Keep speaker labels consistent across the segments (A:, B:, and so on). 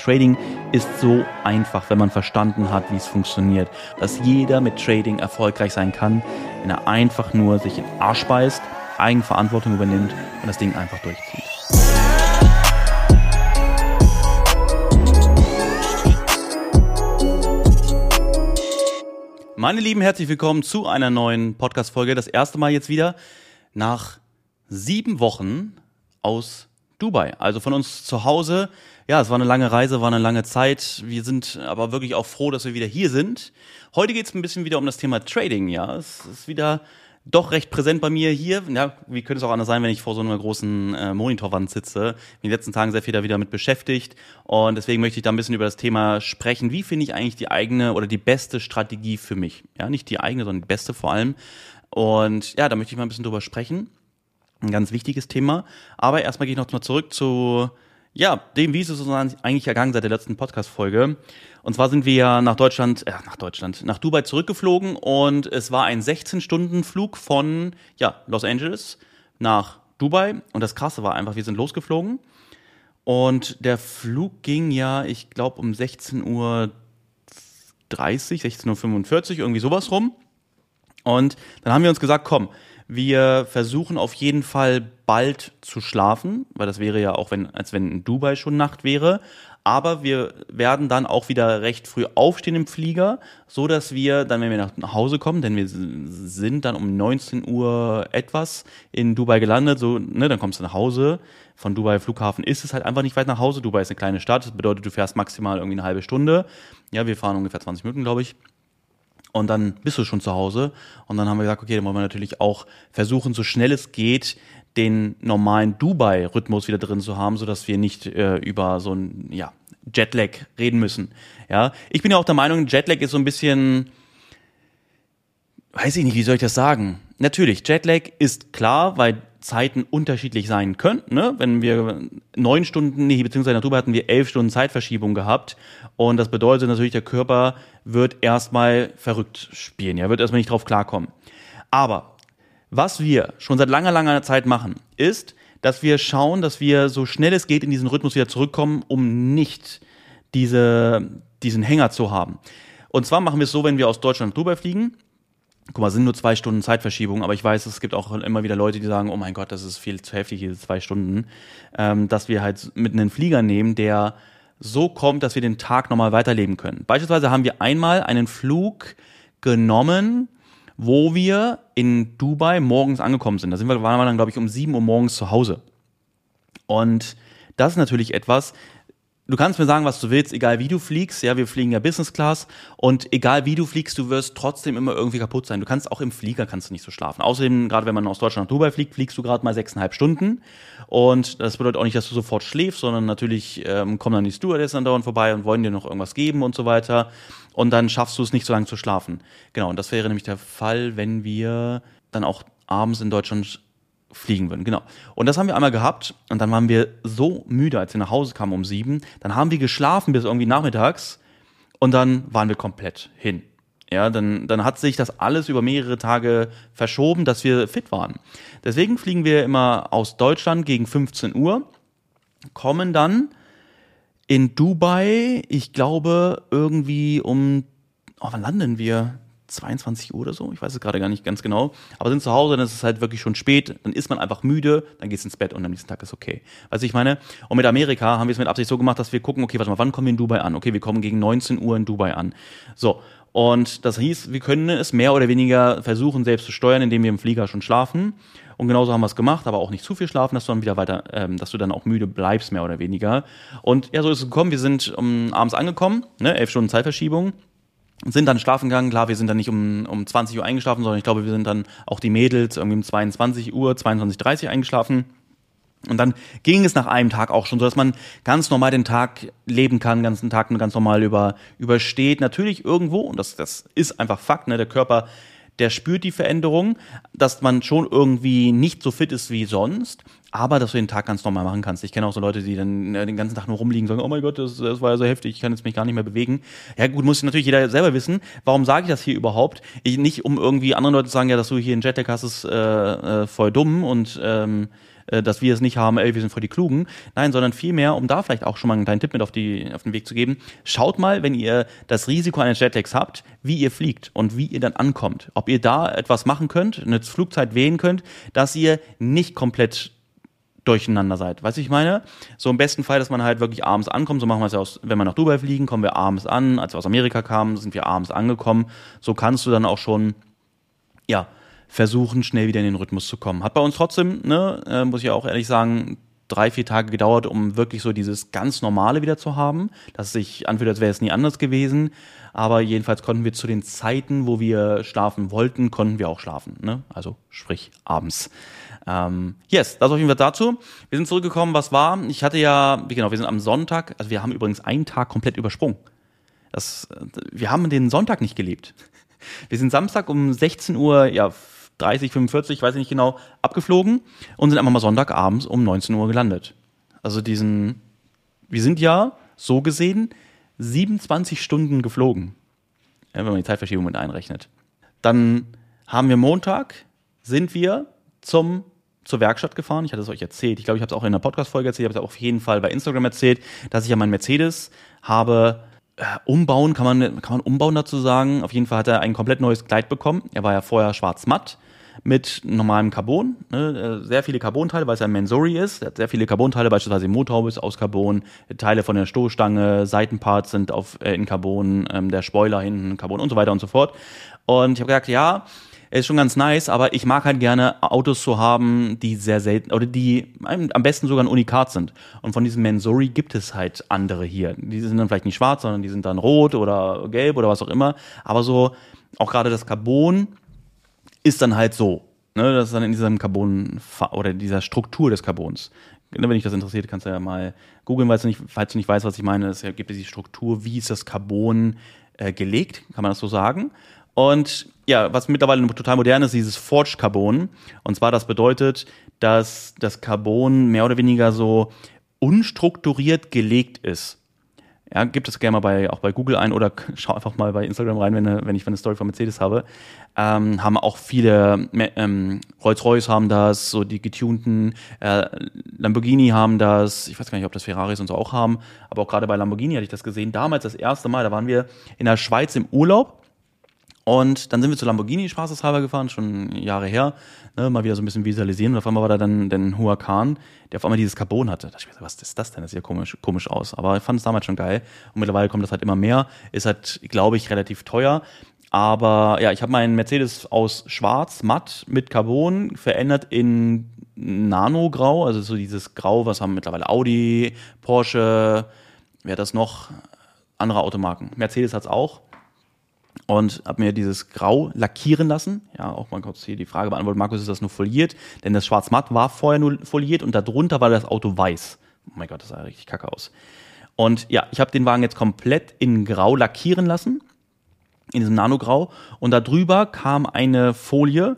A: Trading ist so einfach, wenn man verstanden hat, wie es funktioniert. Dass jeder mit Trading erfolgreich sein kann, wenn er einfach nur sich in Arsch beißt, Eigenverantwortung übernimmt und das Ding einfach durchzieht. Meine Lieben, herzlich willkommen zu einer neuen Podcast-Folge. Das erste Mal jetzt wieder nach sieben Wochen aus Dubai. Also von uns zu Hause. Ja, es war eine lange Reise, war eine lange Zeit. Wir sind aber wirklich auch froh, dass wir wieder hier sind. Heute geht es ein bisschen wieder um das Thema Trading. Ja, es ist wieder doch recht präsent bei mir hier. Ja, wie könnte es auch anders sein, wenn ich vor so einer großen äh, Monitorwand sitze? In den letzten Tagen sehr viel da wieder mit beschäftigt und deswegen möchte ich da ein bisschen über das Thema sprechen. Wie finde ich eigentlich die eigene oder die beste Strategie für mich? Ja, nicht die eigene, sondern die beste vor allem. Und ja, da möchte ich mal ein bisschen drüber sprechen. Ein ganz wichtiges Thema. Aber erstmal gehe ich noch mal zurück zu ja, dem, wie es sozusagen eigentlich ergangen seit der letzten Podcast-Folge. Und zwar sind wir nach Deutschland, äh, nach Deutschland, nach Dubai zurückgeflogen und es war ein 16-Stunden-Flug von, ja, Los Angeles nach Dubai. Und das Krasse war einfach, wir sind losgeflogen und der Flug ging ja, ich glaube, um 16 Uhr 30, 16.45 Uhr, irgendwie sowas rum. Und dann haben wir uns gesagt, komm, wir versuchen auf jeden Fall bald zu schlafen, weil das wäre ja auch, wenn, als wenn in Dubai schon Nacht wäre. Aber wir werden dann auch wieder recht früh aufstehen im Flieger, so dass wir dann, wenn wir nach Hause kommen, denn wir sind dann um 19 Uhr etwas in Dubai gelandet, so, ne, dann kommst du nach Hause. Von Dubai Flughafen ist es halt einfach nicht weit nach Hause. Dubai ist eine kleine Stadt, das bedeutet, du fährst maximal irgendwie eine halbe Stunde. Ja, wir fahren ungefähr 20 Minuten, glaube ich. Und dann bist du schon zu Hause. Und dann haben wir gesagt, okay, dann wollen wir natürlich auch versuchen, so schnell es geht, den normalen Dubai-Rhythmus wieder drin zu haben, sodass wir nicht äh, über so ein ja, Jetlag reden müssen. Ja, ich bin ja auch der Meinung, Jetlag ist so ein bisschen, weiß ich nicht, wie soll ich das sagen? Natürlich, Jetlag ist klar, weil Zeiten unterschiedlich sein könnten. Ne? Wenn wir neun Stunden, nee, beziehungsweise Dubai hatten wir elf Stunden Zeitverschiebung gehabt. Und das bedeutet natürlich, der Körper wird erstmal verrückt spielen. Er wird erstmal nicht drauf klarkommen. Aber was wir schon seit langer, langer Zeit machen, ist, dass wir schauen, dass wir so schnell es geht in diesen Rhythmus wieder zurückkommen, um nicht diese, diesen Hänger zu haben. Und zwar machen wir es so, wenn wir aus Deutschland nach Dubai fliegen. Guck mal, sind nur zwei Stunden Zeitverschiebung, aber ich weiß, es gibt auch immer wieder Leute, die sagen, oh mein Gott, das ist viel zu heftig, diese zwei Stunden, ähm, dass wir halt mit einem Flieger nehmen, der so kommt, dass wir den Tag nochmal weiterleben können. Beispielsweise haben wir einmal einen Flug genommen, wo wir in Dubai morgens angekommen sind. Da sind wir, waren wir dann, glaube ich, um 7 Uhr morgens zu Hause. Und das ist natürlich etwas, du kannst mir sagen, was du willst, egal wie du fliegst. Ja, wir fliegen ja Business Class und egal wie du fliegst, du wirst trotzdem immer irgendwie kaputt sein. Du kannst auch im Flieger kannst du nicht so schlafen. Außerdem, gerade wenn man aus Deutschland nach Dubai fliegt, fliegst du gerade mal sechseinhalb Stunden und das bedeutet auch nicht, dass du sofort schläfst, sondern natürlich ähm, kommen dann die Stewardessen dann dauernd vorbei und wollen dir noch irgendwas geben und so weiter und dann schaffst du es nicht so lange zu schlafen. Genau, und das wäre nämlich der Fall, wenn wir dann auch abends in Deutschland fliegen würden. Genau. Und das haben wir einmal gehabt und dann waren wir so müde, als wir nach Hause kamen um sieben. Dann haben wir geschlafen bis irgendwie nachmittags und dann waren wir komplett hin. Ja, dann, dann hat sich das alles über mehrere Tage verschoben, dass wir fit waren. Deswegen fliegen wir immer aus Deutschland gegen 15 Uhr, kommen dann in Dubai, ich glaube, irgendwie um, oh, wann landen wir? 22 Uhr oder so, ich weiß es gerade gar nicht ganz genau, aber sind zu Hause, dann ist es halt wirklich schon spät, dann ist man einfach müde, dann geht's ins Bett und am nächsten Tag ist okay. Weißt du, ich meine, und mit Amerika haben wir es mit Absicht so gemacht, dass wir gucken, okay, warte mal, wann kommen wir in Dubai an? Okay, wir kommen gegen 19 Uhr in Dubai an. So. Und das hieß, wir können es mehr oder weniger versuchen, selbst zu steuern, indem wir im Flieger schon schlafen. Und genauso haben wir es gemacht, aber auch nicht zu viel schlafen, dass du dann wieder weiter, ähm, dass du dann auch müde bleibst, mehr oder weniger. Und ja, so ist es gekommen. Wir sind um, abends angekommen, ne, elf Stunden Zeitverschiebung sind dann schlafen gegangen. Klar, wir sind dann nicht um, um 20 Uhr eingeschlafen, sondern ich glaube, wir sind dann auch die Mädels irgendwie um 22 Uhr, 22.30 Uhr eingeschlafen. Und dann ging es nach einem Tag auch schon so, dass man ganz normal den Tag leben kann, ganzen Tag ganz normal über, übersteht. Natürlich irgendwo, und das, das ist einfach Fakt, ne, der Körper der spürt die Veränderung, dass man schon irgendwie nicht so fit ist wie sonst, aber dass du den Tag ganz normal machen kannst. Ich kenne auch so Leute, die dann äh, den ganzen Tag nur rumliegen und sagen, oh mein Gott, das, das war ja so heftig, ich kann jetzt mich gar nicht mehr bewegen. Ja gut, muss natürlich jeder selber wissen. Warum sage ich das hier überhaupt? Ich, nicht um irgendwie anderen Leuten zu sagen, ja, dass du hier einen Jetlag hast, ist äh, äh, voll dumm und ähm, äh, dass wir es nicht haben, ey, wir sind voll die Klugen. Nein, sondern vielmehr, um da vielleicht auch schon mal einen kleinen Tipp mit auf, die, auf den Weg zu geben, schaut mal, wenn ihr das Risiko eines Jetlags habt, wie ihr fliegt und wie ihr dann ankommt. Ob ihr da etwas machen könnt, eine Flugzeit wählen könnt, dass ihr nicht komplett durcheinander seid. Weißt du, ich meine? So im besten Fall, dass man halt wirklich abends ankommt. So machen wir es ja aus, wenn wir nach Dubai fliegen, kommen wir abends an. Als wir aus Amerika kamen, sind wir abends angekommen. So kannst du dann auch schon, ja, versuchen, schnell wieder in den Rhythmus zu kommen. Hat bei uns trotzdem, ne, äh, muss ich auch ehrlich sagen, drei, vier Tage gedauert, um wirklich so dieses ganz Normale wieder zu haben, dass sich anfühlt, als wäre es nie anders gewesen. Aber jedenfalls konnten wir zu den Zeiten, wo wir schlafen wollten, konnten wir auch schlafen. Ne? Also sprich abends. Ähm, yes, das auf jeden Fall dazu. Wir sind zurückgekommen, was war? Ich hatte ja, genau, wir sind am Sonntag, also wir haben übrigens einen Tag komplett übersprungen. Das, wir haben den Sonntag nicht gelebt. Wir sind Samstag um 16 Uhr, ja, 30, 45, weiß ich nicht genau, abgeflogen und sind einfach mal Sonntagabends um 19 Uhr gelandet. Also diesen, wir sind ja so gesehen 27 Stunden geflogen, wenn man die Zeitverschiebung mit einrechnet. Dann haben wir Montag, sind wir zum zur Werkstatt gefahren. Ich hatte es euch erzählt. Ich glaube, ich habe es auch in der Podcast-Folge erzählt. Ich habe es auf jeden Fall bei Instagram erzählt, dass ich ja meinen Mercedes habe äh, umbauen, kann man, kann man umbauen dazu sagen. Auf jeden Fall hat er ein komplett neues Kleid bekommen. Er war ja vorher schwarz-matt mit normalem Carbon, ne, äh, sehr viele Carbonteile, weil es ein Mensori ist. Hat sehr viele Carbonteile, beispielsweise Motorhaube ist aus Carbon, Teile von der Stoßstange, Seitenparts sind auf, äh, in Carbon, ähm, der Spoiler hinten Carbon und so weiter und so fort. Und ich habe gesagt, ja, ist schon ganz nice, aber ich mag halt gerne Autos zu haben, die sehr selten oder die am besten sogar ein Unikat sind. Und von diesem Mensori gibt es halt andere hier. Die sind dann vielleicht nicht schwarz, sondern die sind dann rot oder gelb oder was auch immer. Aber so, auch gerade das Carbon ist dann halt so. Ne, das ist dann in diesem Carbon oder dieser Struktur des Carbons. Ne, wenn dich das interessiert, kannst du ja mal googeln, falls du nicht, falls du nicht weißt, was ich meine. Es gibt diese Struktur, wie ist das Carbon äh, gelegt, kann man das so sagen. Und ja, was mittlerweile total modern ist, dieses Forged Carbon. Und zwar das bedeutet, dass das Carbon mehr oder weniger so unstrukturiert gelegt ist. Ja, gibt es gerne mal bei, auch bei Google ein oder schau einfach mal bei Instagram rein, wenn, wenn ich eine Story von Mercedes habe. Ähm, haben auch viele, ähm, Rolls-Royce haben das, so die getunten, äh, Lamborghini haben das, ich weiß gar nicht, ob das Ferraris und so auch haben, aber auch gerade bei Lamborghini hatte ich das gesehen. Damals das erste Mal, da waren wir in der Schweiz im Urlaub und dann sind wir zu Lamborghini spaßeshalber gefahren, schon Jahre her, ne, mal wieder so ein bisschen visualisieren. Und auf einmal war da dann der Huracan, der auf einmal dieses Carbon hatte. Da dachte ich mir, was ist das denn? Das sieht ja komisch, komisch aus. Aber ich fand es damals schon geil. Und mittlerweile kommt das halt immer mehr. Ist halt, glaube ich, relativ teuer. Aber ja, ich habe meinen Mercedes aus Schwarz, matt, mit Carbon verändert in Nano-Grau. Also so dieses Grau, was haben mittlerweile Audi, Porsche, wer hat das noch? Andere Automarken. Mercedes hat's auch und habe mir dieses Grau lackieren lassen. Ja, auch mal kurz hier die Frage beantwortet, Markus, ist das nur foliert? Denn das Schwarz-Matt war vorher nur foliert und darunter war das Auto weiß. Oh mein Gott, das sah richtig kacke aus. Und ja, ich habe den Wagen jetzt komplett in Grau lackieren lassen, in diesem Nanograu. Und darüber kam eine Folie,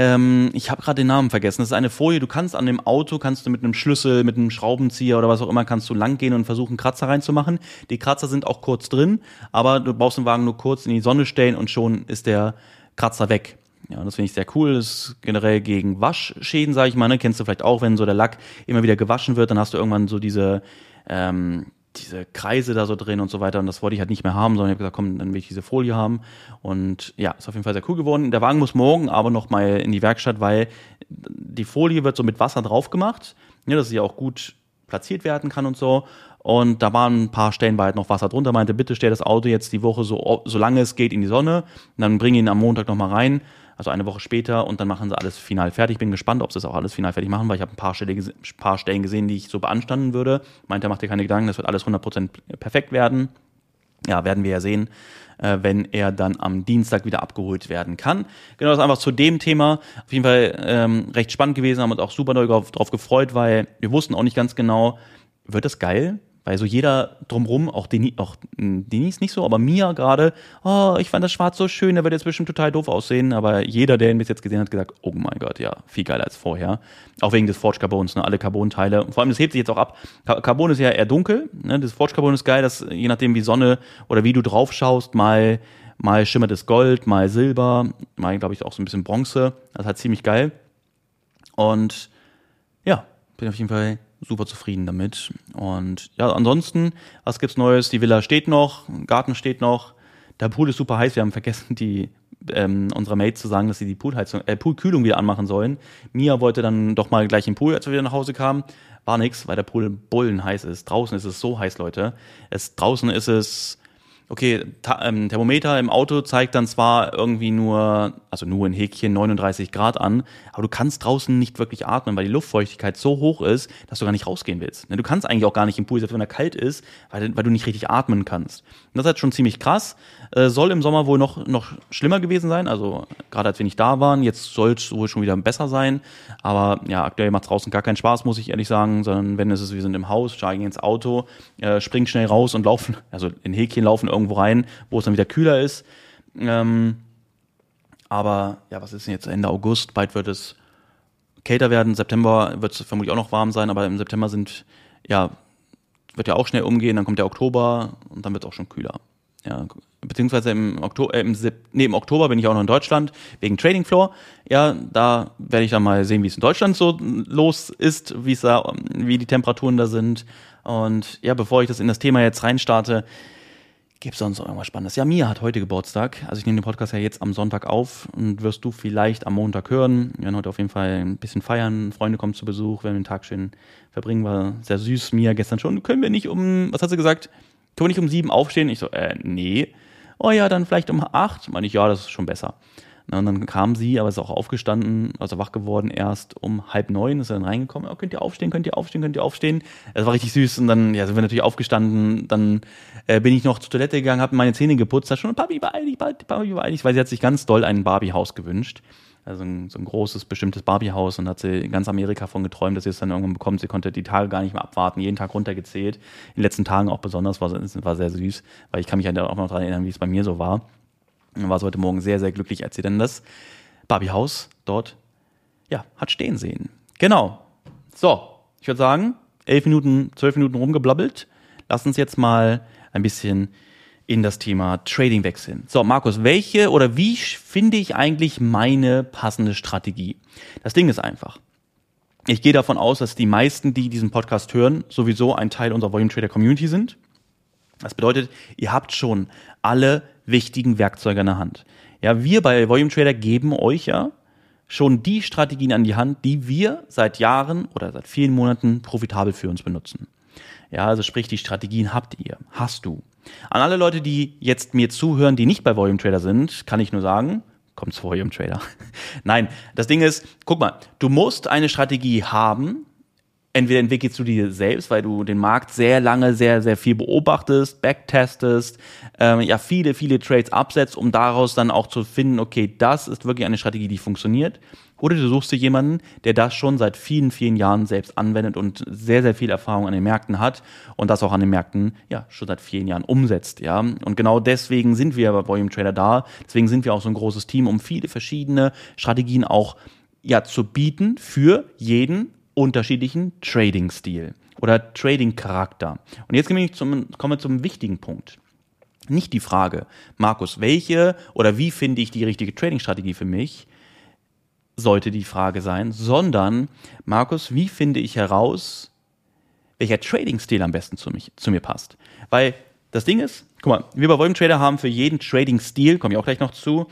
A: ähm, ich habe gerade den Namen vergessen. Das ist eine Folie, du kannst an dem Auto, kannst du mit einem Schlüssel, mit einem Schraubenzieher oder was auch immer, kannst du langgehen und versuchen, Kratzer reinzumachen. Die Kratzer sind auch kurz drin, aber du brauchst den Wagen nur kurz in die Sonne stellen und schon ist der Kratzer weg. Ja, das finde ich sehr cool. Das ist generell gegen Waschschäden, sage ich mal. Ne? Kennst du vielleicht auch, wenn so der Lack immer wieder gewaschen wird, dann hast du irgendwann so diese ähm, diese Kreise da so drin und so weiter. Und das wollte ich halt nicht mehr haben, sondern ich habe gesagt, komm, dann will ich diese Folie haben. Und ja, ist auf jeden Fall sehr cool geworden. Der Wagen muss morgen aber noch mal in die Werkstatt, weil die Folie wird so mit Wasser drauf gemacht, ja, dass sie auch gut platziert werden kann und so. Und da waren ein paar Stellen, war halt noch Wasser drunter. Meinte, bitte stell das Auto jetzt die Woche so, solange es geht in die Sonne. Und dann bring ihn am Montag noch mal rein also eine Woche später und dann machen sie alles final fertig. Bin gespannt, ob sie es auch alles final fertig machen, weil ich habe ein paar, Stelle, paar Stellen gesehen, die ich so beanstanden würde. Meint er, macht dir keine Gedanken, das wird alles 100% perfekt werden. Ja, werden wir ja sehen, äh, wenn er dann am Dienstag wieder abgeholt werden kann. Genau, das ist einfach zu dem Thema. Auf jeden Fall ähm, recht spannend gewesen, haben uns auch super drauf, drauf gefreut, weil wir wussten auch nicht ganz genau, wird das geil? Weil so jeder drumrum, auch, Denis, auch hm, Denise nicht so, aber Mia gerade, oh, ich fand das Schwarz so schön, der wird jetzt bestimmt total doof aussehen. Aber jeder, der ihn bis jetzt gesehen hat, gesagt, oh mein Gott, ja, viel geiler als vorher. Auch wegen des Forge Carbons, ne, alle Carbon-Teile. Vor allem, das hebt sich jetzt auch ab. Carbon ist ja eher dunkel, ne, das Forge Carbon ist geil, dass je nachdem wie Sonne oder wie du drauf schaust, mal, mal schimmert es Gold, mal Silber, mal, glaube ich, auch so ein bisschen Bronze. Das ist halt ziemlich geil. Und ja, bin auf jeden Fall super zufrieden damit. Und ja, ansonsten, was gibt's Neues? Die Villa steht noch, Garten steht noch. Der Pool ist super heiß. Wir haben vergessen, die ähm, unserer Mates zu sagen, dass sie die Poolheizung, äh, Poolkühlung wieder anmachen sollen. Mia wollte dann doch mal gleich im Pool, als wir wieder nach Hause kamen. War nix, weil der Pool bullen heiß ist. Draußen ist es so heiß, Leute. Es, draußen ist es okay, ähm, Thermometer im Auto zeigt dann zwar irgendwie nur, also nur in Häkchen 39 Grad an, aber du kannst draußen nicht wirklich atmen, weil die Luftfeuchtigkeit so hoch ist, dass du gar nicht rausgehen willst. Ne, du kannst eigentlich auch gar nicht im Pool, selbst wenn er kalt ist, weil, weil du nicht richtig atmen kannst. Und das ist halt schon ziemlich krass. Äh, soll im Sommer wohl noch, noch schlimmer gewesen sein, also gerade als wir nicht da waren, jetzt soll es wohl schon wieder besser sein, aber ja, aktuell macht draußen gar keinen Spaß, muss ich ehrlich sagen, sondern wenn es ist, wir sind im Haus, steigen ins Auto, äh, springen schnell raus und laufen, also in Häkchen laufen irgendwie irgendwo rein, wo es dann wieder kühler ist. Ähm, aber ja, was ist denn jetzt Ende August? Bald wird es kälter werden. September wird es vermutlich auch noch warm sein, aber im September sind, ja, wird ja auch schnell umgehen, dann kommt der Oktober und dann wird es auch schon kühler. Ja, beziehungsweise im Oktober, äh, im, nee, im Oktober bin ich auch noch in Deutschland wegen Trading Floor. Ja, da werde ich dann mal sehen, wie es in Deutschland so los ist, wie es da, wie die Temperaturen da sind. Und ja, bevor ich das in das Thema jetzt reinstarte, Gibt sonst noch irgendwas Spannendes? Ja, Mia hat heute Geburtstag. Also ich nehme den Podcast ja jetzt am Sonntag auf und wirst du vielleicht am Montag hören. Wir werden heute auf jeden Fall ein bisschen feiern. Freunde kommen zu Besuch, werden den Tag schön verbringen. War sehr süß. Mia gestern schon. Können wir nicht um, was hat sie gesagt? Können wir nicht um sieben aufstehen? Ich so, äh, nee. Oh ja, dann vielleicht um acht. Meine ich, ja, das ist schon besser. Na, und dann kam sie, aber ist auch aufgestanden, also wach geworden erst um halb neun, ist dann reingekommen, oh, könnt ihr aufstehen, könnt ihr aufstehen, könnt ihr aufstehen. Das war richtig süß und dann ja, sind wir natürlich aufgestanden, dann äh, bin ich noch zur Toilette gegangen, habe meine Zähne geputzt, da schon, Papi, beeil dich, Papi, beeil dich, weil sie hat sich ganz doll ein Barbie-Haus gewünscht. Also ein, so ein großes, bestimmtes Barbie-Haus und hat sie in ganz Amerika von geträumt, dass sie es dann irgendwann bekommt. Sie konnte die Tage gar nicht mehr abwarten, jeden Tag runtergezählt. In den letzten Tagen auch besonders, war, war sehr süß, weil ich kann mich ja auch noch daran erinnern, wie es bei mir so war. War sie heute Morgen sehr, sehr glücklich, als sie dann das Barbie-Haus dort ja, hat stehen sehen. Genau. So, ich würde sagen, elf Minuten, zwölf Minuten rumgeblabbelt. Lass uns jetzt mal ein bisschen in das Thema Trading wechseln. So, Markus, welche oder wie finde ich eigentlich meine passende Strategie? Das Ding ist einfach. Ich gehe davon aus, dass die meisten, die diesen Podcast hören, sowieso ein Teil unserer Volume Trader Community sind. Das bedeutet, ihr habt schon alle wichtigen Werkzeuge in der Hand. Ja, wir bei Volume Trader geben euch ja schon die Strategien an die Hand, die wir seit Jahren oder seit vielen Monaten profitabel für uns benutzen. Ja, also sprich, die Strategien habt ihr, hast du. An alle Leute, die jetzt mir zuhören, die nicht bei Volume Trader sind, kann ich nur sagen, kommt zu Volume Trader. Nein, das Ding ist, guck mal, du musst eine Strategie haben, entweder entwickelst du die selbst, weil du den Markt sehr lange, sehr, sehr viel beobachtest, backtestest, ähm, ja, viele, viele Trades absetzt, um daraus dann auch zu finden, okay, das ist wirklich eine Strategie, die funktioniert. Oder du suchst dir jemanden, der das schon seit vielen, vielen Jahren selbst anwendet und sehr, sehr viel Erfahrung an den Märkten hat und das auch an den Märkten, ja, schon seit vielen Jahren umsetzt, ja. Und genau deswegen sind wir bei Volume Trader da. Deswegen sind wir auch so ein großes Team, um viele verschiedene Strategien auch, ja, zu bieten für jeden unterschiedlichen Trading-Stil oder Trading-Charakter. Und jetzt komme ich zum, komme zum wichtigen Punkt. Nicht die Frage, Markus, welche oder wie finde ich die richtige Trading-Strategie für mich, sollte die Frage sein, sondern Markus, wie finde ich heraus, welcher Trading-Stil am besten zu, mich, zu mir passt? Weil das Ding ist, guck mal, wir bei Volume Trader haben für jeden Trading-Stil, komme ich auch gleich noch zu,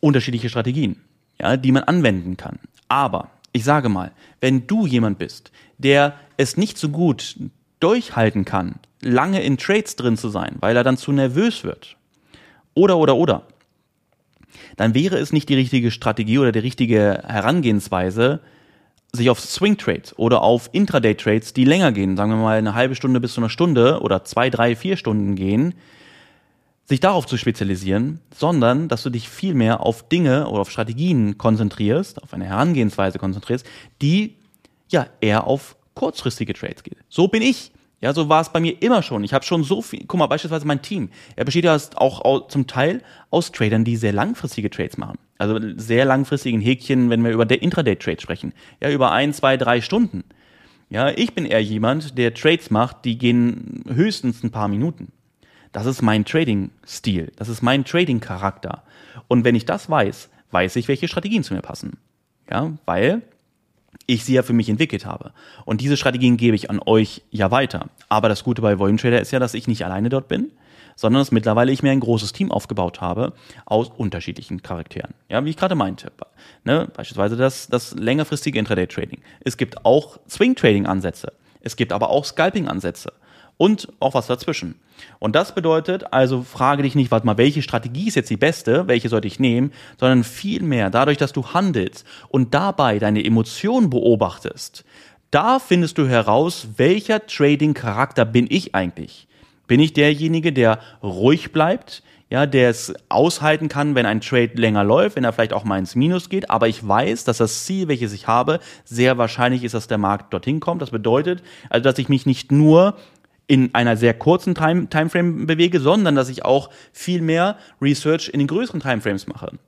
A: unterschiedliche Strategien, ja, die man anwenden kann. Aber ich sage mal, wenn du jemand bist, der es nicht so gut durchhalten kann, lange in Trades drin zu sein, weil er dann zu nervös wird, oder, oder, oder, dann wäre es nicht die richtige Strategie oder die richtige Herangehensweise, sich auf Swing Trades oder auf Intraday Trades, die länger gehen, sagen wir mal eine halbe Stunde bis zu einer Stunde oder zwei, drei, vier Stunden gehen, sich darauf zu spezialisieren, sondern dass du dich vielmehr auf Dinge oder auf Strategien konzentrierst, auf eine Herangehensweise konzentrierst, die ja eher auf kurzfristige Trades geht. So bin ich. Ja, so war es bei mir immer schon. Ich habe schon so viel, guck mal, beispielsweise mein Team. Er besteht ja auch zum Teil aus Tradern, die sehr langfristige Trades machen. Also sehr langfristigen Häkchen, wenn wir über der Intraday-Trade sprechen. Ja, über ein, zwei, drei Stunden. Ja, ich bin eher jemand, der Trades macht, die gehen höchstens ein paar Minuten. Das ist mein Trading-Stil. Das ist mein Trading-Charakter. Und wenn ich das weiß, weiß ich, welche Strategien zu mir passen. Ja, weil ich sie ja für mich entwickelt habe. Und diese Strategien gebe ich an euch ja weiter. Aber das Gute bei Volume Trader ist ja, dass ich nicht alleine dort bin, sondern dass mittlerweile ich mir ein großes Team aufgebaut habe aus unterschiedlichen Charakteren. Ja, wie ich gerade meinte. Ne? Beispielsweise das, das längerfristige Intraday-Trading. Es gibt auch Swing-Trading-Ansätze. Es gibt aber auch Scalping-Ansätze und auch was dazwischen. Und das bedeutet, also frage dich nicht, warte mal, welche Strategie ist jetzt die beste, welche sollte ich nehmen, sondern vielmehr dadurch, dass du handelst und dabei deine Emotionen beobachtest, da findest du heraus, welcher Trading-Charakter bin ich eigentlich. Bin ich derjenige, der ruhig bleibt, ja, der es aushalten kann, wenn ein Trade länger läuft, wenn er vielleicht auch mal ins Minus geht, aber ich weiß, dass das Ziel, welches ich habe, sehr wahrscheinlich ist, dass der Markt dorthin kommt. Das bedeutet also, dass ich mich nicht nur in einer sehr kurzen Time Timeframe bewege, sondern dass ich auch viel mehr Research in den größeren Timeframes mache.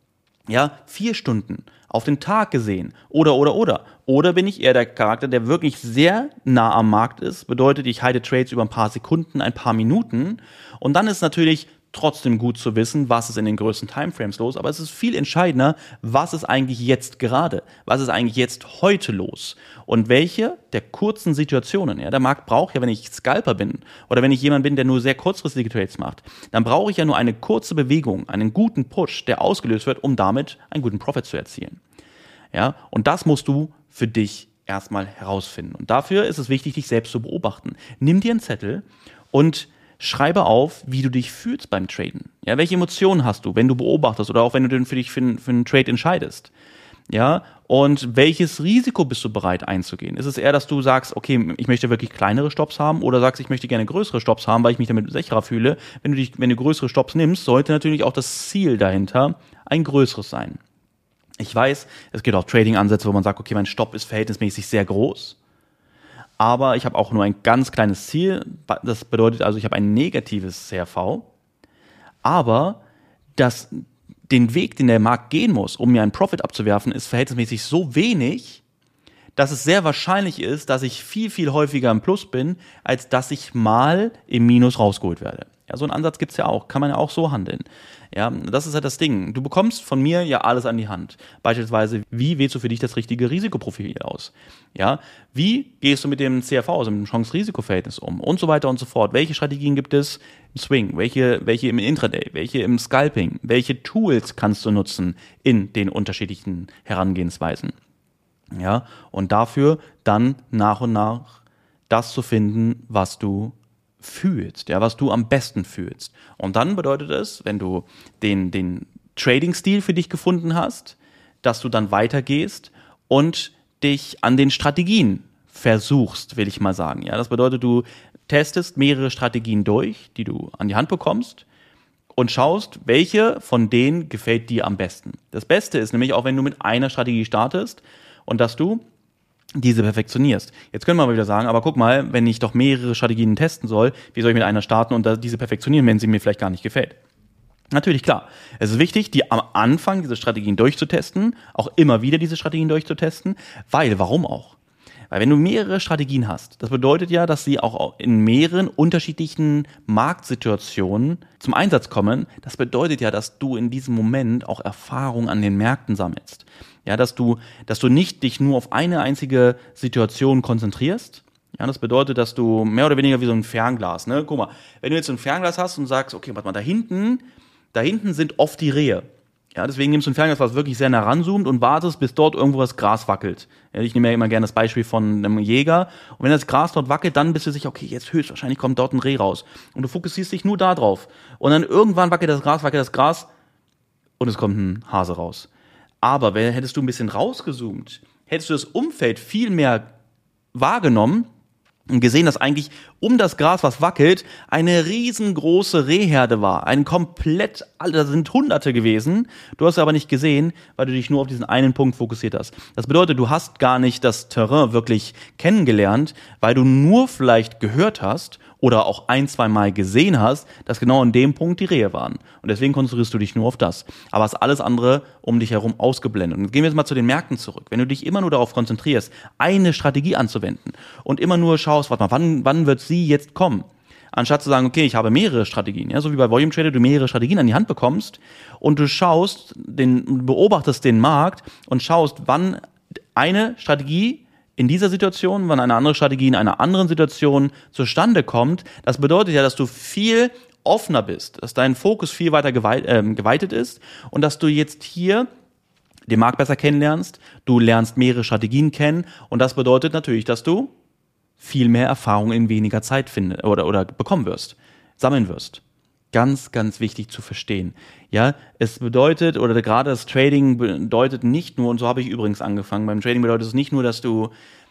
A: Ja, vier Stunden auf den Tag gesehen. Oder, oder, oder. Oder bin ich eher der Charakter, der wirklich sehr nah am Markt ist. Bedeutet, ich halte Trades über ein paar Sekunden, ein paar Minuten. Und dann ist natürlich trotzdem gut zu wissen, was ist in den größten Timeframes los, aber es ist viel entscheidender, was ist eigentlich jetzt gerade, was ist eigentlich jetzt heute los und welche der kurzen Situationen, ja, der Markt braucht ja, wenn ich Scalper bin oder wenn ich jemand bin, der nur sehr kurzfristige Trades macht, dann brauche ich ja nur eine kurze Bewegung, einen guten Push, der ausgelöst wird, um damit einen guten Profit zu erzielen. Ja, und das musst du für dich erstmal herausfinden. Und dafür ist es wichtig, dich selbst zu beobachten. Nimm dir einen Zettel und schreibe auf, wie du dich fühlst beim Traden. Ja, welche Emotionen hast du, wenn du beobachtest oder auch wenn du für dich für, für einen Trade entscheidest? Ja, und welches Risiko bist du bereit einzugehen? Ist es eher, dass du sagst, okay, ich möchte wirklich kleinere Stops haben oder sagst, ich möchte gerne größere Stops haben, weil ich mich damit sicherer fühle? Wenn du dich, wenn du größere Stops nimmst, sollte natürlich auch das Ziel dahinter ein größeres sein. Ich weiß, es gibt auch Trading-Ansätze, wo man sagt, okay, mein Stopp ist verhältnismäßig sehr groß aber ich habe auch nur ein ganz kleines Ziel. Das bedeutet also, ich habe ein negatives CRV. Aber das, den Weg, den der Markt gehen muss, um mir einen Profit abzuwerfen, ist verhältnismäßig so wenig, dass es sehr wahrscheinlich ist, dass ich viel, viel häufiger im Plus bin, als dass ich mal im Minus rausgeholt werde. Ja, so einen Ansatz gibt's ja auch, kann man ja auch so handeln. Ja, das ist halt das Ding. Du bekommst von mir ja alles an die Hand. Beispielsweise, wie wählst du für dich das richtige Risikoprofil aus? Ja, wie gehst du mit dem CRV, also mit dem Chance-Risiko-Verhältnis um? Und so weiter und so fort. Welche Strategien gibt es im Swing? Welche, welche im Intraday? Welche im Scalping? Welche Tools kannst du nutzen in den unterschiedlichen Herangehensweisen? Ja, und dafür dann nach und nach das zu finden, was du fühlst, ja, was du am besten fühlst. Und dann bedeutet es, wenn du den, den Trading-Stil für dich gefunden hast, dass du dann weitergehst und dich an den Strategien versuchst, will ich mal sagen. Ja, das bedeutet, du testest mehrere Strategien durch, die du an die Hand bekommst und schaust, welche von denen gefällt dir am besten. Das Beste ist nämlich auch, wenn du mit einer Strategie startest und dass du diese perfektionierst. Jetzt können wir aber wieder sagen, aber guck mal, wenn ich doch mehrere Strategien testen soll, wie soll ich mit einer starten und diese perfektionieren, wenn sie mir vielleicht gar nicht gefällt? Natürlich klar. Es ist wichtig, die am Anfang diese Strategien durchzutesten, auch immer wieder diese Strategien durchzutesten, weil, warum auch? Weil wenn du mehrere Strategien hast, das bedeutet ja, dass sie auch in mehreren unterschiedlichen Marktsituationen zum Einsatz kommen. Das bedeutet ja, dass du in diesem Moment auch Erfahrung an den Märkten sammelst. Ja, dass du, dass du nicht dich nur auf eine einzige Situation konzentrierst. Ja, das bedeutet, dass du mehr oder weniger wie so ein Fernglas, ne? Guck mal, wenn du jetzt ein Fernglas hast und sagst, okay, warte mal, da hinten, da hinten sind oft die Rehe. Ja, deswegen nimmst du ein Fernglas, was wirklich sehr nah ranzoomt und wartest, bis dort irgendwo das Gras wackelt. Ich nehme ja immer gerne das Beispiel von einem Jäger. Und wenn das Gras dort wackelt, dann bist du sicher, okay, jetzt höchstwahrscheinlich kommt dort ein Reh raus. Und du fokussierst dich nur da drauf. Und dann irgendwann wackelt das Gras, wackelt das Gras und es kommt ein Hase raus. Aber wenn, hättest du ein bisschen rausgezoomt, hättest du das Umfeld viel mehr wahrgenommen gesehen, dass eigentlich um das Gras, was wackelt, eine riesengroße Rehherde war. Ein komplett, da sind Hunderte gewesen. Du hast aber nicht gesehen, weil du dich nur auf diesen einen Punkt fokussiert hast. Das bedeutet, du hast gar nicht das Terrain wirklich kennengelernt, weil du nur vielleicht gehört hast oder auch ein, zwei Mal gesehen hast, dass genau an dem Punkt die Rehe waren. Und deswegen konzentrierst du dich nur auf das. Aber ist alles andere um dich herum ausgeblendet. Und gehen wir jetzt mal zu den Märkten zurück. Wenn du dich immer nur darauf konzentrierst, eine Strategie anzuwenden und immer nur schaust, warte mal, wann, wann wird sie jetzt kommen? Anstatt zu sagen, okay, ich habe mehrere Strategien, ja, so wie bei Volume Trader du mehrere Strategien an die Hand bekommst und du schaust, den, beobachtest den Markt und schaust, wann eine Strategie in dieser Situation, wenn eine andere Strategie in einer anderen Situation zustande kommt, das bedeutet ja, dass du viel offener bist, dass dein Fokus viel weiter geweit, äh, geweitet ist und dass du jetzt hier den Markt besser kennenlernst, du lernst mehrere Strategien kennen und das bedeutet natürlich, dass du viel mehr Erfahrung in weniger Zeit finden oder, oder bekommen wirst, sammeln wirst. Ganz, ganz wichtig zu verstehen. Ja, es bedeutet, oder gerade das Trading bedeutet nicht nur, und so habe ich übrigens angefangen, beim Trading bedeutet es nicht nur, dass du,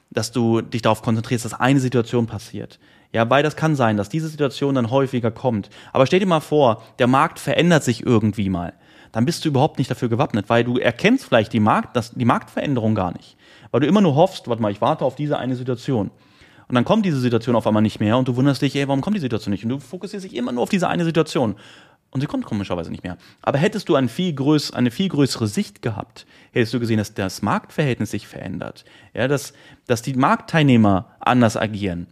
A: dass du dich darauf konzentrierst, dass eine Situation passiert. Ja, weil das kann sein, dass diese Situation dann häufiger kommt. Aber stell dir mal vor, der Markt verändert sich irgendwie mal. Dann bist du überhaupt nicht dafür gewappnet, weil du erkennst vielleicht die Markt, das, die Marktveränderung gar nicht. Weil du immer nur hoffst, warte mal, ich warte auf diese eine Situation. Und dann kommt diese Situation auf einmal nicht mehr und du wunderst dich, ey, warum kommt die Situation nicht? Und du fokussierst dich immer nur auf diese eine Situation. Und sie kommt komischerweise nicht mehr. Aber hättest du ein viel größ, eine viel größere Sicht gehabt, hättest du gesehen, dass das Marktverhältnis sich verändert. Ja, dass, dass die Marktteilnehmer anders agieren.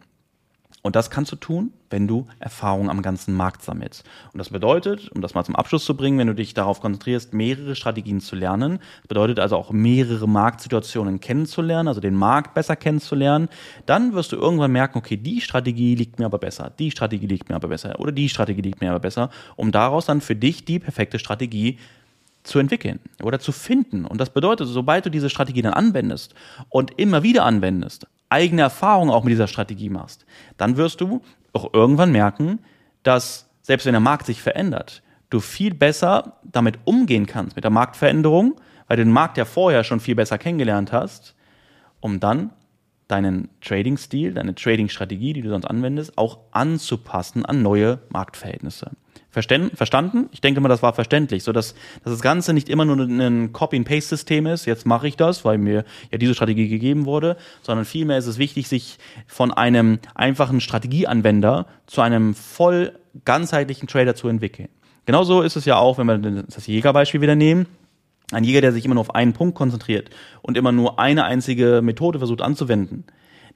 A: Und das kannst du tun, wenn du Erfahrung am ganzen Markt sammelst. Und das bedeutet, um das mal zum Abschluss zu bringen, wenn du dich darauf konzentrierst, mehrere Strategien zu lernen, bedeutet also auch mehrere Marktsituationen kennenzulernen, also den Markt besser kennenzulernen, dann wirst du irgendwann merken, okay, die Strategie liegt mir aber besser, die Strategie liegt mir aber besser oder die Strategie liegt mir aber besser, um daraus dann für dich die perfekte Strategie zu entwickeln oder zu finden. Und das bedeutet, sobald du diese Strategie dann anwendest und immer wieder anwendest, eigene Erfahrungen auch mit dieser Strategie machst, dann wirst du auch irgendwann merken, dass selbst wenn der Markt sich verändert, du viel besser damit umgehen kannst, mit der Marktveränderung, weil du den Markt ja vorher schon viel besser kennengelernt hast, um dann deinen Trading-Stil, deine Trading-Strategie, die du sonst anwendest, auch anzupassen an neue Marktverhältnisse. Verstanden? Ich denke mal, das war verständlich, so dass, das Ganze nicht immer nur ein Copy-and-Paste-System ist. Jetzt mache ich das, weil mir ja diese Strategie gegeben wurde, sondern vielmehr ist es wichtig, sich von einem einfachen Strategieanwender zu einem voll ganzheitlichen Trader zu entwickeln. Genauso ist es ja auch, wenn wir das Jägerbeispiel wieder nehmen. Ein Jäger, der sich immer nur auf einen Punkt konzentriert und immer nur eine einzige Methode versucht anzuwenden,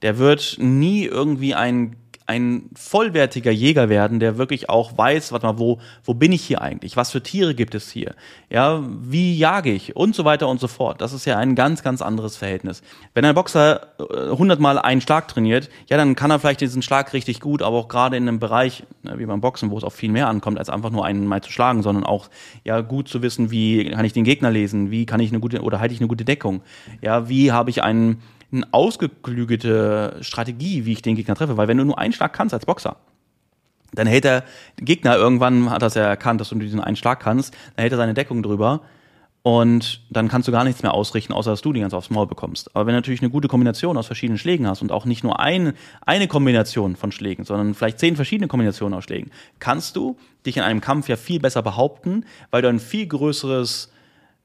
A: der wird nie irgendwie ein ein vollwertiger Jäger werden, der wirklich auch weiß, warte mal, wo, wo bin ich hier eigentlich? Was für Tiere gibt es hier? Ja, wie jage ich? Und so weiter und so fort. Das ist ja ein ganz, ganz anderes Verhältnis. Wenn ein Boxer äh, hundertmal einen Schlag trainiert, ja, dann kann er vielleicht diesen Schlag richtig gut, aber auch gerade in einem Bereich, ne, wie beim Boxen, wo es auf viel mehr ankommt, als einfach nur einen mal zu schlagen, sondern auch, ja, gut zu wissen, wie kann ich den Gegner lesen? Wie kann ich eine gute, oder halte ich eine gute Deckung? Ja, wie habe ich einen, eine ausgeklügelte Strategie, wie ich den Gegner treffe. Weil wenn du nur einen Schlag kannst als Boxer, dann hält der Gegner irgendwann, hat das ja erkannt, dass du diesen einen Schlag kannst, dann hält er seine Deckung drüber und dann kannst du gar nichts mehr ausrichten, außer dass du die ganz aufs Maul bekommst. Aber wenn du natürlich eine gute Kombination aus verschiedenen Schlägen hast und auch nicht nur ein, eine Kombination von Schlägen, sondern vielleicht zehn verschiedene Kombinationen aus Schlägen, kannst du dich in einem Kampf ja viel besser behaupten, weil du ein viel größeres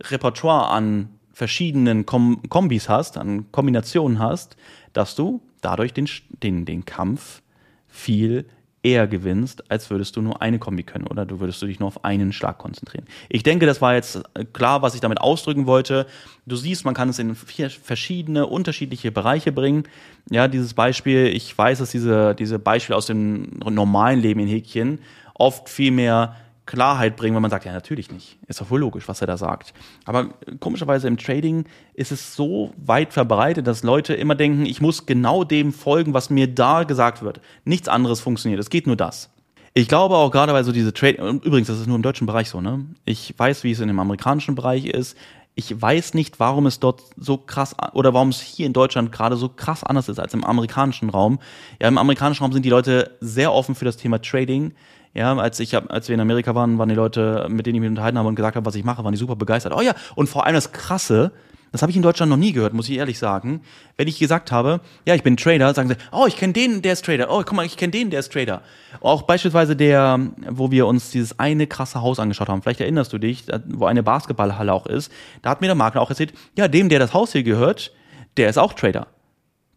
A: Repertoire an verschiedenen Kom Kombis hast, an Kombinationen hast, dass du dadurch den, den, den Kampf viel eher gewinnst, als würdest du nur eine Kombi können oder du würdest du dich nur auf einen Schlag konzentrieren. Ich denke, das war jetzt klar, was ich damit ausdrücken wollte. Du siehst, man kann es in vier verschiedene, unterschiedliche Bereiche bringen. Ja, dieses Beispiel, ich weiß, dass diese, diese Beispiele aus dem normalen Leben in Häkchen oft viel mehr Klarheit bringen, wenn man sagt, ja, natürlich nicht. Ist doch wohl logisch, was er da sagt. Aber komischerweise im Trading ist es so weit verbreitet, dass Leute immer denken, ich muss genau dem folgen, was mir da gesagt wird. Nichts anderes funktioniert. Es geht nur das. Ich glaube auch gerade bei so diese Trade, übrigens, das ist nur im deutschen Bereich so, ne? Ich weiß, wie es in dem amerikanischen Bereich ist. Ich weiß nicht, warum es dort so krass oder warum es hier in Deutschland gerade so krass anders ist als im amerikanischen Raum. Ja, im amerikanischen Raum sind die Leute sehr offen für das Thema Trading. Ja, als ich als wir in Amerika waren, waren die Leute, mit denen ich mich unterhalten habe und gesagt habe, was ich mache, waren die super begeistert. Oh ja, und vor allem das Krasse, das habe ich in Deutschland noch nie gehört, muss ich ehrlich sagen. Wenn ich gesagt habe, ja, ich bin Trader, sagen sie, oh, ich kenne den, der ist Trader. Oh, guck mal, ich kenne den, der ist Trader. Auch beispielsweise der, wo wir uns dieses eine krasse Haus angeschaut haben. Vielleicht erinnerst du dich, wo eine Basketballhalle auch ist. Da hat mir der Makler auch erzählt, ja, dem, der das Haus hier gehört, der ist auch Trader.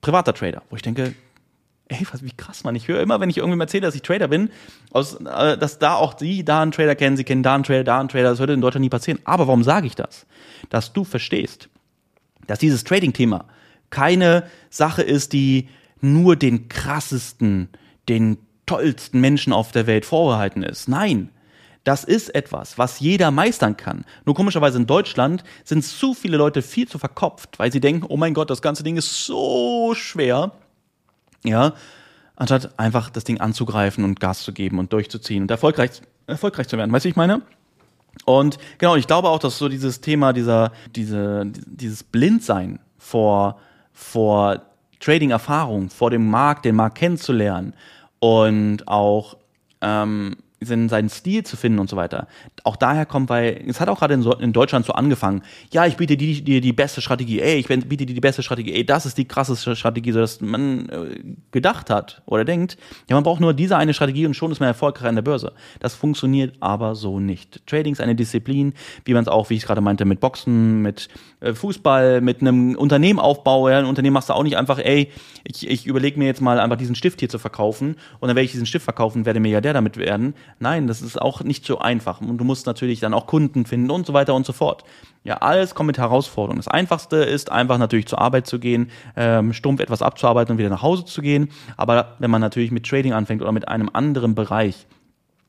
A: Privater Trader. Wo ich denke, ey, was, wie krass, man. Ich höre immer, wenn ich irgendwie erzähle, dass ich Trader bin, aus, äh, dass da auch die da einen Trader kennen, sie kennen da einen Trader, da einen Trader. Das würde in Deutschland nie passieren. Aber warum sage ich das? Dass du verstehst, dass dieses Trading-Thema keine Sache ist, die nur den krassesten, den tollsten Menschen auf der Welt vorbehalten ist. Nein, Das ist etwas, was jeder meistern kann. Nur komischerweise in Deutschland sind zu viele Leute viel zu verkopft, weil sie denken, oh mein Gott, das ganze Ding ist so schwer. Ja, anstatt einfach das Ding anzugreifen und Gas zu geben und durchzuziehen und erfolgreich, erfolgreich zu werden. Weißt du, ich meine? Und genau, ich glaube auch, dass so dieses Thema, dieser, diese, dieses Blindsein vor, vor Trading-Erfahrung, vor dem Markt, den Markt kennenzulernen und auch ähm, seinen Stil zu finden und so weiter. Auch daher kommt, weil es hat auch gerade in, in, Deutschland so angefangen. Ja, ich biete dir die, die, beste Strategie. Ey, ich biete dir die beste Strategie. Ey, das ist die krasseste Strategie, so dass man äh, gedacht hat oder denkt. Ja, man braucht nur diese eine Strategie und schon ist man erfolgreich an der Börse. Das funktioniert aber so nicht. Trading ist eine Disziplin, wie man es auch, wie ich gerade meinte, mit Boxen, mit äh, Fußball, mit einem Unternehmen aufbaue. Ja, ein Unternehmen machst du auch nicht einfach, ey, ich, ich überlege mir jetzt mal einfach diesen Stift hier zu verkaufen und dann werde ich diesen Stift verkaufen, werde Milliardär damit werden. Nein, das ist auch nicht so einfach. Und du musst natürlich dann auch Kunden finden und so weiter und so fort. Ja, alles kommt mit Herausforderungen. Das Einfachste ist einfach natürlich zur Arbeit zu gehen, ähm, stumpf etwas abzuarbeiten und wieder nach Hause zu gehen. Aber wenn man natürlich mit Trading anfängt oder mit einem anderen Bereich,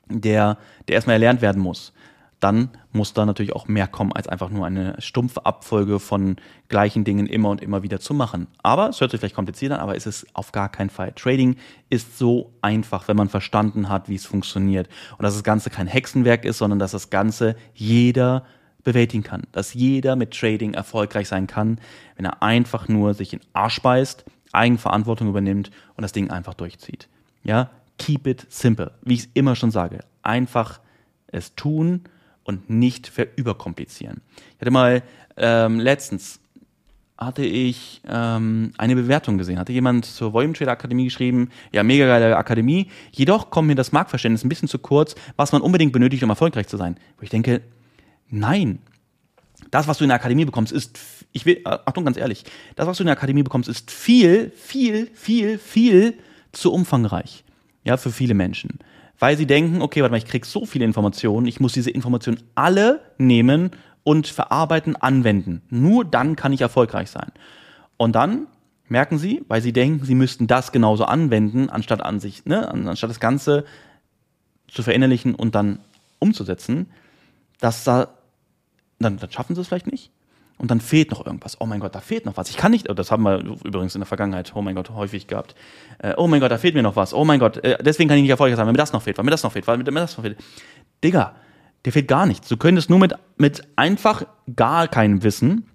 A: der, der erstmal erlernt werden muss, dann muss da natürlich auch mehr kommen, als einfach nur eine stumpfe Abfolge von gleichen Dingen immer und immer wieder zu machen. Aber es hört sich vielleicht kompliziert an, aber es ist auf gar keinen Fall. Trading ist so einfach, wenn man verstanden hat, wie es funktioniert. Und dass das Ganze kein Hexenwerk ist, sondern dass das Ganze jeder bewältigen kann. Dass jeder mit Trading erfolgreich sein kann, wenn er einfach nur sich in Arsch beißt, Eigenverantwortung übernimmt und das Ding einfach durchzieht. Ja, keep it simple. Wie ich es immer schon sage. Einfach es tun und nicht verüberkomplizieren. Ich hatte mal ähm, letztens hatte ich ähm, eine Bewertung gesehen. Hatte jemand zur Volume Trader Akademie geschrieben, ja, mega geile Akademie. Jedoch kommt mir das Marktverständnis ein bisschen zu kurz, was man unbedingt benötigt, um erfolgreich zu sein. Wo ich denke, nein. Das, was du in der Akademie bekommst, ist, ich will, äh, Achtung, ganz ehrlich, das, was du in der Akademie bekommst, ist viel, viel, viel, viel zu umfangreich. Ja, für viele Menschen weil sie denken, okay, warte mal, ich krieg so viele Informationen, ich muss diese Informationen alle nehmen und verarbeiten, anwenden. Nur dann kann ich erfolgreich sein. Und dann merken sie, weil sie denken, sie müssten das genauso anwenden, anstatt an sich, ne, anstatt das Ganze zu verinnerlichen und dann umzusetzen, dass da, dann, dann schaffen sie es vielleicht nicht und dann fehlt noch irgendwas. Oh mein Gott, da fehlt noch was. Ich kann nicht, das haben wir übrigens in der Vergangenheit, oh mein Gott, häufig gehabt. Äh, oh mein Gott, da fehlt mir noch was. Oh mein Gott, äh, deswegen kann ich nicht erfolgreich sein, weil mir das noch fehlt, weil mir das noch fehlt, weil mir das noch fehlt. Digga, dir fehlt gar nichts. Du könntest nur mit, mit einfach gar keinem Wissen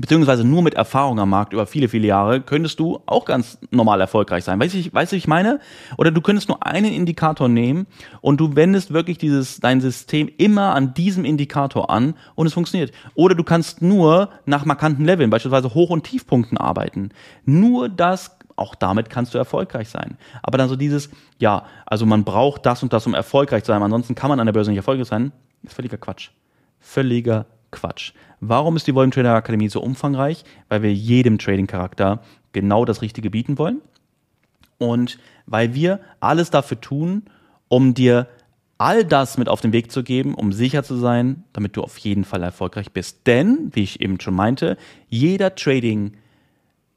A: beziehungsweise nur mit Erfahrung am Markt über viele, viele Jahre, könntest du auch ganz normal erfolgreich sein. Weißt du, weißt du, ich meine? Oder du könntest nur einen Indikator nehmen und du wendest wirklich dieses, dein System immer an diesem Indikator an und es funktioniert. Oder du kannst nur nach markanten Leveln, beispielsweise Hoch- und Tiefpunkten arbeiten. Nur das auch damit kannst du erfolgreich sein. Aber dann so dieses, ja, also man braucht das und das, um erfolgreich zu sein, ansonsten kann man an der Börse nicht erfolgreich sein, ist völliger Quatsch. Völliger Quatsch. Warum ist die Volume Trader Akademie so umfangreich? Weil wir jedem Trading-Charakter genau das Richtige bieten wollen. Und weil wir alles dafür tun, um dir all das mit auf den Weg zu geben, um sicher zu sein, damit du auf jeden Fall erfolgreich bist. Denn, wie ich eben schon meinte, jeder Trading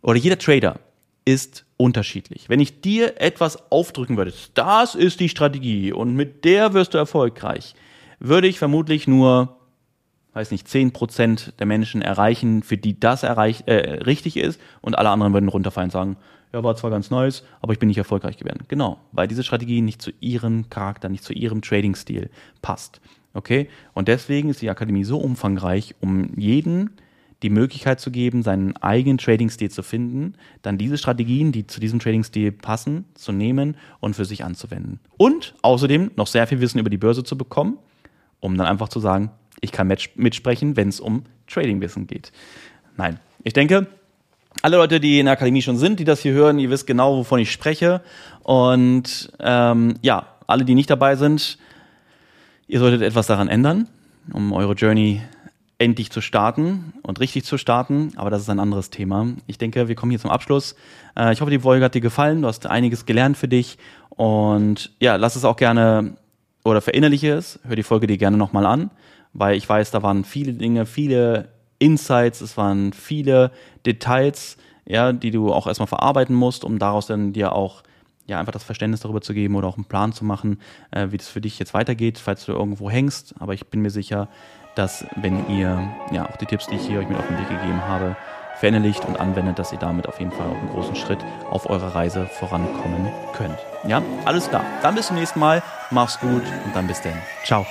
A: oder jeder Trader ist unterschiedlich. Wenn ich dir etwas aufdrücken würde, das ist die Strategie und mit der wirst du erfolgreich, würde ich vermutlich nur weiß nicht, zehn Prozent der Menschen erreichen, für die das erreich, äh, richtig ist und alle anderen würden runterfallen und sagen, ja, war zwar ganz nice, aber ich bin nicht erfolgreich geworden. Genau, weil diese Strategie nicht zu ihrem Charakter, nicht zu ihrem Trading-Stil passt. Okay? Und deswegen ist die Akademie so umfangreich, um jeden die Möglichkeit zu geben, seinen eigenen Trading-Stil zu finden, dann diese Strategien, die zu diesem Trading-Stil passen, zu nehmen und für sich anzuwenden. Und außerdem noch sehr viel Wissen über die Börse zu bekommen, um dann einfach zu sagen, ich kann mitsprechen, wenn es um Tradingwissen geht. Nein, ich denke, alle Leute, die in der Akademie schon sind, die das hier hören, ihr wisst genau, wovon ich spreche. Und ähm, ja, alle, die nicht dabei sind, ihr solltet etwas daran ändern, um eure Journey endlich zu starten und richtig zu starten. Aber das ist ein anderes Thema. Ich denke, wir kommen hier zum Abschluss. Äh, ich hoffe, die Folge hat dir gefallen. Du hast einiges gelernt für dich. Und ja, lass es auch gerne oder verinnerliche es. Hör die Folge dir gerne nochmal an weil ich weiß, da waren viele Dinge, viele Insights, es waren viele Details, ja, die du auch erstmal verarbeiten musst, um daraus dann dir auch ja, einfach das Verständnis darüber zu geben oder auch einen Plan zu machen, äh, wie das für dich jetzt weitergeht, falls du irgendwo hängst. Aber ich bin mir sicher, dass wenn ihr ja auch die Tipps, die ich hier euch mit auf den Weg gegeben habe, verinnerlicht und anwendet, dass ihr damit auf jeden Fall auch einen großen Schritt auf eurer Reise vorankommen könnt. Ja, alles klar. Dann bis zum nächsten Mal. Mach's gut und dann bis dann. Ciao.